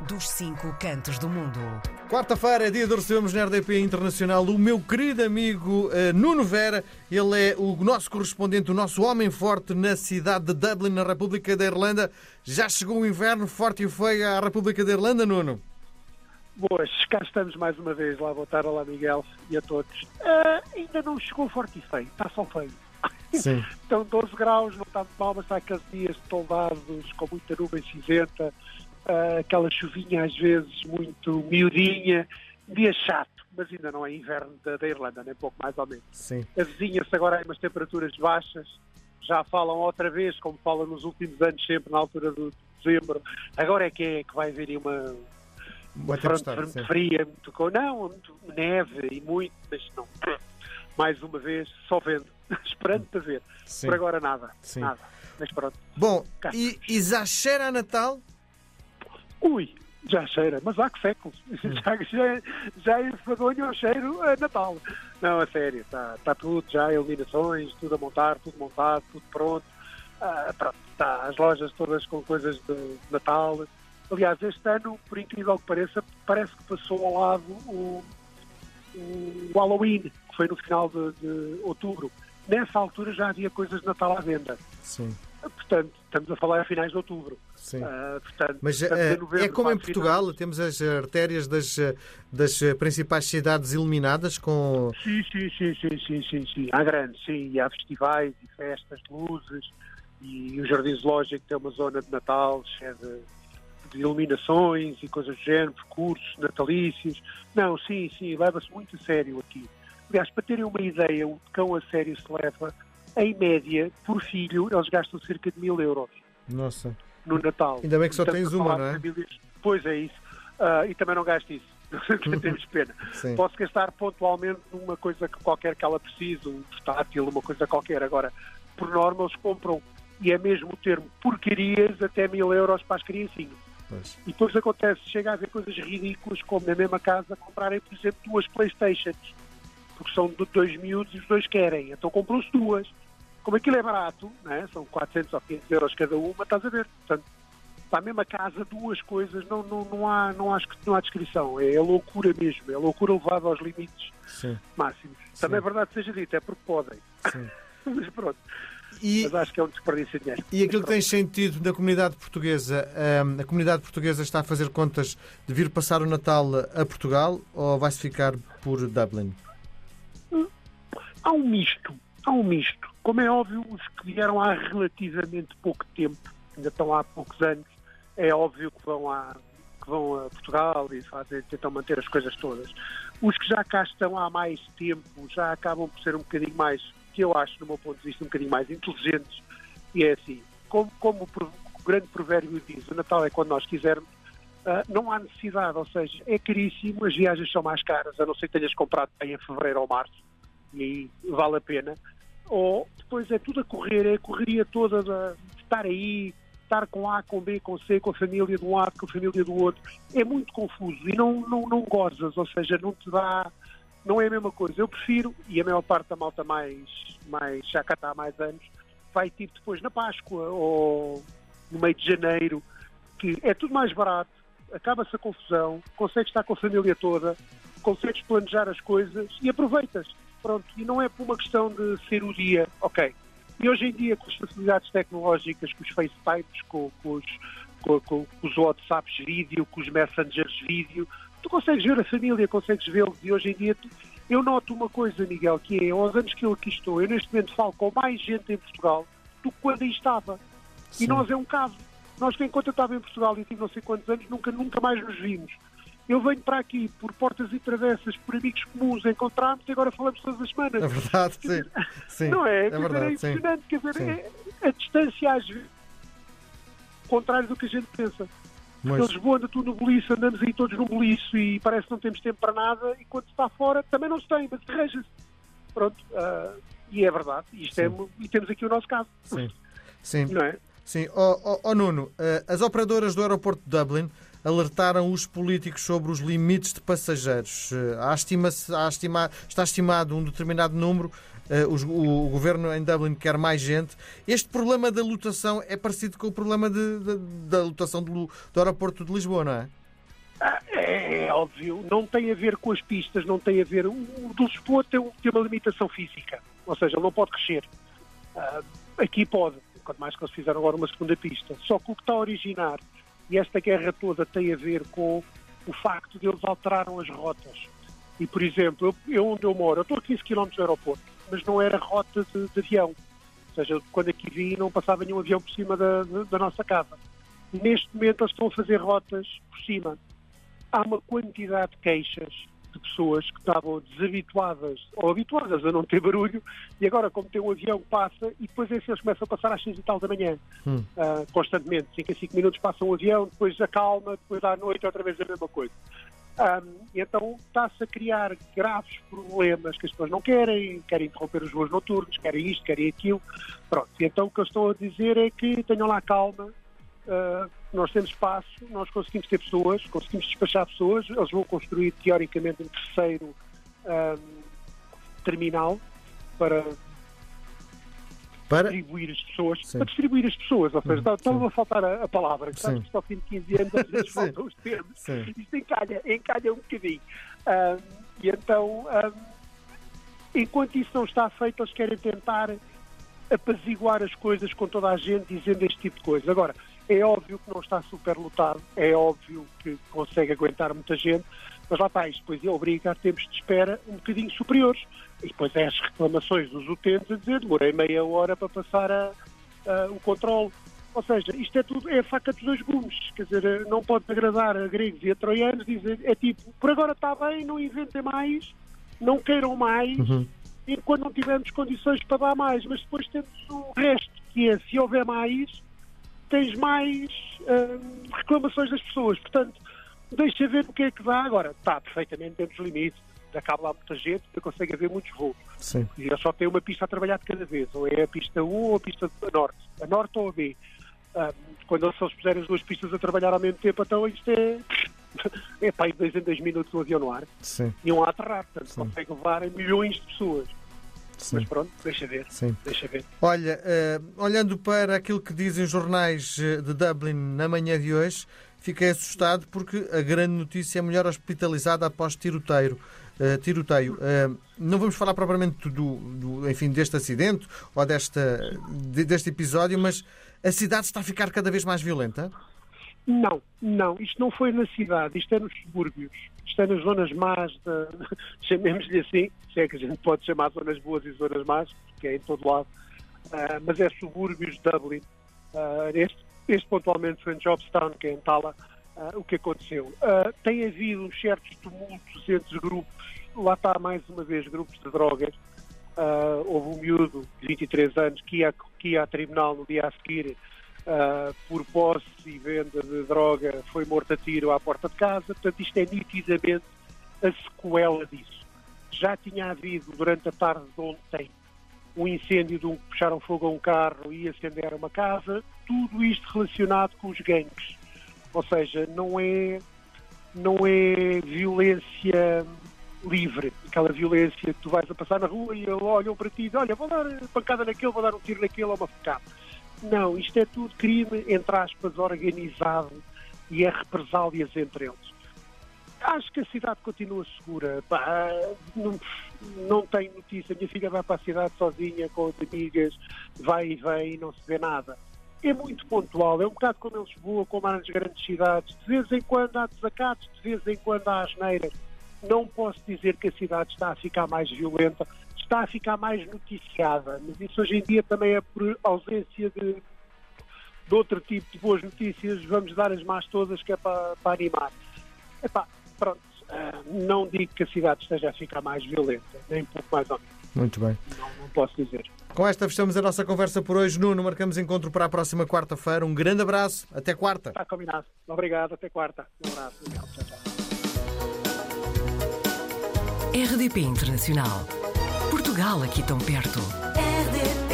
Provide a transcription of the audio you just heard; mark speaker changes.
Speaker 1: dos cinco cantos do mundo.
Speaker 2: Quarta-feira é dia de recebermos na RDP Internacional o meu querido amigo uh, Nuno Vera. Ele é o nosso correspondente, o nosso homem forte na cidade de Dublin, na República da Irlanda. Já chegou o inverno forte e feio à República da Irlanda, Nuno?
Speaker 3: Boas, cá estamos mais uma vez. Lá boa tarde, olá Miguel e a todos. Uh, ainda não chegou forte e feio, está só feio.
Speaker 2: Sim.
Speaker 3: Estão 12 graus, não está muito mal, mas está aqueles dias toldados, com muita nuvem cinzenta, uh, aquela chuvinha às vezes muito miudinha, dia chato, mas ainda não é inverno da, da Irlanda, nem pouco mais ou menos.
Speaker 2: Sim.
Speaker 3: Avizinha-se agora em umas temperaturas baixas, já falam outra vez, como falam nos últimos anos, sempre na altura de dezembro. Agora é que é que vai haver uma
Speaker 2: Boa
Speaker 3: fronte
Speaker 2: tempestade,
Speaker 3: fria, muito, com- não, muito neve e muito, mas não. Mais uma vez, só vendo, esperando para ver.
Speaker 2: Sim.
Speaker 3: Por agora nada,
Speaker 2: Sim.
Speaker 3: nada. Mas pronto.
Speaker 2: Bom,
Speaker 3: Cá
Speaker 2: e, e já cheira a Natal?
Speaker 3: Ui, já cheira, mas há que séculos. Já, já, já enfadonho o cheiro a Natal. Não, a sério, está tá tudo já, iluminações, tudo a montar, tudo montado, tudo pronto. Ah, pronto, tá, as lojas todas com coisas de Natal. Aliás, este ano, por incrível que pareça, parece que passou ao lado o, o Halloween, que foi no final de, de outubro. Nessa altura já havia coisas de Natal à venda.
Speaker 2: Sim,
Speaker 3: Portanto, estamos a falar a finais de outubro.
Speaker 2: sim.
Speaker 3: Ah, portanto,
Speaker 2: Mas eh,
Speaker 3: em novembro,
Speaker 2: é como em Portugal, temos as artérias das, das principais cidades iluminadas com.
Speaker 3: Sim, sim, sim, sim, sim, sim, sim. Há grandes, sim. E há festivais e festas luzes. E o Jardim Zoológico tem uma zona de Natal cheia de, de iluminações e coisas do género, percursos natalícios. Não, sim, sim, leva-se muito a sério aqui. Aliás, para terem uma ideia, o cão a sério se leva, em média, por filho, eles gastam cerca de mil euros
Speaker 2: Nossa.
Speaker 3: no Natal.
Speaker 2: Ainda bem que só
Speaker 3: Estamos
Speaker 2: tens uma, não é?
Speaker 3: famílias- Pois é isso. Ah, e também não gasto isso. Temos pena.
Speaker 2: Sim.
Speaker 3: Posso gastar pontualmente numa coisa que qualquer que ela precise, um portátil, uma coisa qualquer. Agora, por norma, eles compram, e é mesmo o termo, porcarias até mil euros para as criancinhas.
Speaker 2: Pois.
Speaker 3: E depois acontece, chega a haver coisas ridículas, como na mesma casa comprarem, por exemplo, duas Playstations. Porque são de dois miúdos e os dois querem. Então compram-se duas. Como aquilo é barato, né? são 400 ou 500 euros cada uma, estás a ver. Portanto, para a mesma casa, duas coisas, não, não, não, há, não, há, não há descrição. É, loucura mesmo. É loucura levada aos limites
Speaker 2: Sim,
Speaker 3: máximos. Também é verdade seja dito, é porque podem.
Speaker 2: sim.
Speaker 3: Mas pronto.
Speaker 2: E,
Speaker 3: Mas acho que é um desperdício de dinheiro.
Speaker 2: e aquilo que tens sentido na comunidade portuguesa, hum, a comunidade portuguesa está a fazer contas de vir passar o Natal a Portugal ou vai-se ficar por Dublin?
Speaker 3: Há um misto, há um misto. Como é óbvio, os que vieram há relativamente pouco tempo, ainda estão há poucos anos, é óbvio que vão a, que vão a Portugal e fazem, tentam manter as coisas todas. Os que já cá estão há mais tempo já acabam por ser um bocadinho mais, que eu acho, no meu ponto de vista, um bocadinho mais inteligentes. E é assim, como, como o, grande provérbio diz, o Natal é quando nós quisermos, ah, não há necessidade, ou seja, é caríssimo, as viagens são mais caras, a não ser que tenhas comprado em fevereiro ou março, e aí vale a pena. Ou depois é tudo a correr, é a correria toda de estar aí, estar com A, com B, com C, com a família de um lado, com a família do outro. É muito confuso e não, não, não gozas, ou seja, não te dá. Não é a mesma coisa. Eu prefiro, e a maior parte da malta mais, mais já cá está há mais anos, vai tipo depois na Páscoa ou no meio de janeiro, que é tudo mais barato, acaba-se a confusão, consegues estar com a família toda, consegues planejar as coisas e aproveitas. Pronto, e não é por uma questão de ser o dia, ok. E hoje em dia, com as facilidades tecnológicas, com os FaceTimes, com, com os, com, com- com os WhatsApps vídeo, com os Messengers vídeo, tu consegues ver a família, consegues vê-los. E hoje em dia, tu- eu noto uma coisa, Miguel, que é, aos anos que eu aqui estou, eu neste momento falo com mais gente em Portugal do que quando aí estava.
Speaker 2: Sim.
Speaker 3: E nós é um caso. Nós, enquanto eu estava em Portugal e tive não sei quantos anos, nunca, nunca mais nos vimos. Eu venho para aqui por portas e travessas, por amigos comuns, encontramos e agora falamos todas as semanas.
Speaker 2: É verdade, sim. sim.
Speaker 3: Não é?
Speaker 2: É
Speaker 3: dizer,
Speaker 2: verdade,
Speaker 3: é
Speaker 2: sim.
Speaker 3: impressionante. Quer dizer,
Speaker 2: Sim.
Speaker 3: é- a distância às vezes contrário do que a gente pensa.
Speaker 2: Mas-
Speaker 3: Em Lisboa anda tu no boliço, andamos aí todos no boliço e parece que não temos tempo para nada e quando se está fora também não se tem, mas arranja-se. Pronto. ah, e é verdade. Isto é,
Speaker 2: Sim.
Speaker 3: e temos aqui o nosso caso.
Speaker 2: Sim, sim.
Speaker 3: Não é?
Speaker 2: Sim, ó ó- ó Nuno, eh, as operadoras do aeroporto de Dublin alertaram os políticos sobre os limites de passageiros. Eh, há estima há estima- está estimado um determinado número. eh, o, o governo em Dublin quer mais gente. Este problema da lotação é parecido com o problema de- de- da lotação do, do aeroporto de Lisboa, não é?
Speaker 3: É, é, óbvio, não tem a ver com as pistas, não tem a ver. O, do Lisboa tem, tem, uma limitação física, ou seja, ele não pode crescer. Uh, aqui pode, quanto mais que eles fizeram agora uma segunda pista. Só que o que está a originar, e esta guerra toda tem a ver com o facto de eles alteraram as rotas. E, por exemplo, eu, onde eu moro, eu estou a 15 km do aeroporto, mas não era rota de, de avião. Ou seja, quando aqui vim não passava nenhum avião por cima da, da nossa casa. Neste momento eles estão a fazer rotas por cima há uma quantidade de queixas de pessoas que estavam desabituadas ou habituadas a não ter barulho e agora, como tem um avião passa e depois esses eles começam a passar às 6 e tal da manhã, hum. uh, constantemente. 5 a 5 minutos passa um avião, depois acalma, depois à noite outra vez a mesma coisa. Um, então está-se a criar graves problemas que as pessoas não querem, querem interromper os voos noturnos, querem isto, querem aquilo. Pronto, e então o que eu estou a dizer é que tenham lá calma, Uh, nós temos espaço, nós conseguimos ter pessoas, conseguimos despachar pessoas, eles vão construir teoricamente um terceiro um, terminal para, para distribuir as pessoas, Sim. para distribuir as pessoas, ou seja, estava a faltar a, a palavra, que sabes que ao fim de 15 anos às vezes faltam os termos, Sim. isto encalha, encalha um bocadinho. Um, e então, enquanto isso não está feito, eles querem tentar apaziguar as coisas com toda a gente, dizendo este tipo de coisa. Agora, é óbvio que não está super lotado, é óbvio que consegue aguentar muita gente, mas lá está, isto depois obriga a tempos de espera um bocadinho superiores. E depois é as reclamações dos utentes a dizer demorei meia hora para passar a, a, o controle. Ou seja, isto é tudo, é a faca dos dois gumes. Quer dizer, não pode agradar a gregos e a troianos, dizer, é tipo, por agora está bem, não inventem mais, não queiram mais, uhum. enquanto não tivermos condições para dar mais. Mas depois temos o resto, que é, se houver mais, tens mais uh, reclamações das pessoas. Portanto, deixa ver o que é que dá. Agora, está perfeitamente dentro dos limites. Acaba lá muita gente, você consegue haver muitos voos. Sim. E só tem uma pista a trabalhar de cada vez. Ou é a pista 1 ou a pista a norte. A norte ou a B. Uh, quando eles puserem as duas pistas a trabalhar ao mesmo tempo, então isto é. é para aí dois em dois minutos o avião no ar. Sim. E um a aterrar. Portanto, Sim. consegue levar milhões de pessoas. Sim. Mas pronto, deixa ver. Sim. Deixa ver.
Speaker 2: Olha, uh, olhando para aquilo que dizem os jornais eh, de Dublin na manhã de hoje, fiquei assustado porque a grande notícia é a mulher hospitalizada após tiroteio. Uh, tiroteio. Uh, não vamos falar propriamente do, do, enfim, deste acidente ou desta, deste episódio, mas a cidade está a ficar cada vez mais violenta?
Speaker 3: Não, não. Isto não foi na cidade, isto é nos subúrbios. Isto é nas zonas más, de, chamemos-lhe assim, se é que a gente pode chamar zonas boas e zonas más, que é em todo lado, uh, mas é subúrbios de Dublin. Uh, este, este pontualmente foi em Jobstown, que é em Tala, uh, o que aconteceu. tem havido certos tumultos entre grupos, lá está mais uma vez, grupos de drogas. houve um miúdo de 23 anos que ia, que ia a tribunal no dia a seguir uh, por posse e venda de droga foi morto a tiro à porta de casa. Portanto, isto é nitidamente a sequela disso. Já tinha havido durante a tarde de ontem um incêndio de um que puxaram fogo a um carro e acenderam uma casa, tudo isto relacionado com os gangues. Ou seja, não é, não é violência livre, aquela violência que tu vais a passar na rua e olham para ti e dizem, olha, vou dar pancada naquele, vou dar um tiro naquele ou uma facada. Não, isto é tudo crime, entre aspas, organizado e é represálias entre eles. Acho que a cidade continua segura. Não, não tenho notícia. Minha filha vai para a cidade sozinha, com as amigas, vai e vem não se vê nada. É muito pontual, é um bocado como em Lisboa, como há nas grandes cidades. De vez em quando há desacatos, de vez em quando há asneiras. Não posso dizer que a cidade está a ficar mais violenta, está a ficar mais noticiada, mas isso hoje em dia também é por ausência de, de outro tipo de boas notícias. Vamos dar as más todas que é para, para animar. Epá, pronto, uh, não digo que a cidade esteja a ficar mais violenta, nem um pouco mais ou menos.
Speaker 2: Muito bem.
Speaker 3: Não, não posso dizer.
Speaker 2: Com esta fechamos a nossa conversa por hoje. Nuno, marcamos encontro para a próxima quarta-feira. Um grande abraço. Até quarta.
Speaker 3: Está combinado. Obrigado. Até quarta. Um abraço. Tchau,
Speaker 1: tchau. RDP Internacional. Portugal aqui tão perto. RDP.